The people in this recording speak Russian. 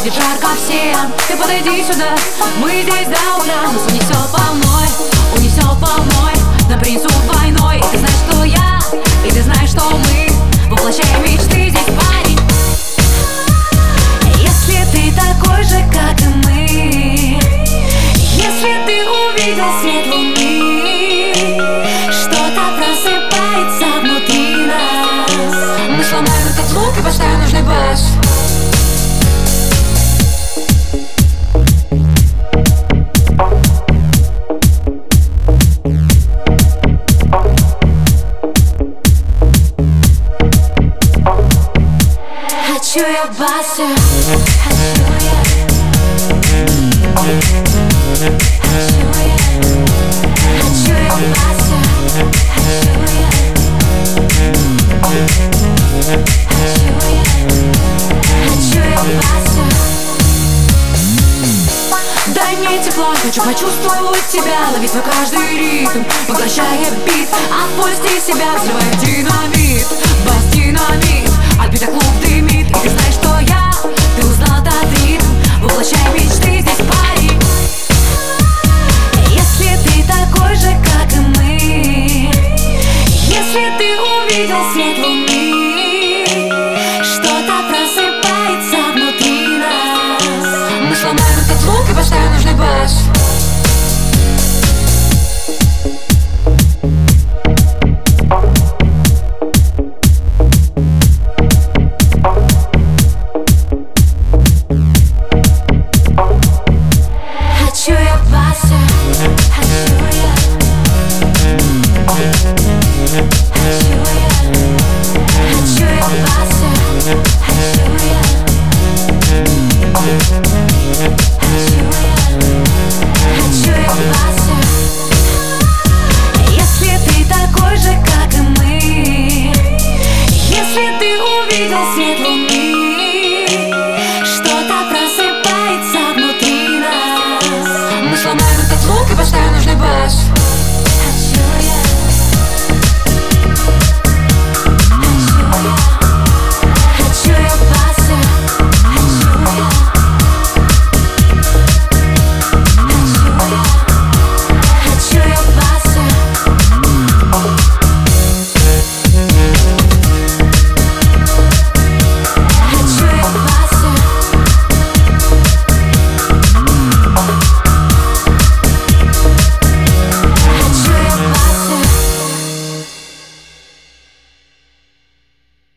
будет жарко всем, ты подойди сюда Мы здесь до утра, нас унесет волной Хочу я баса Хочу я. Хочу я. Хочу я баса Хочу я Хочу я Хочу я баса Дай мне тепла, хочу почувствовать тебя. Ловить твой каждый ритм, поглощая бит. Отпусти себя, взрывай динамит Воплощай мечты здесь, парень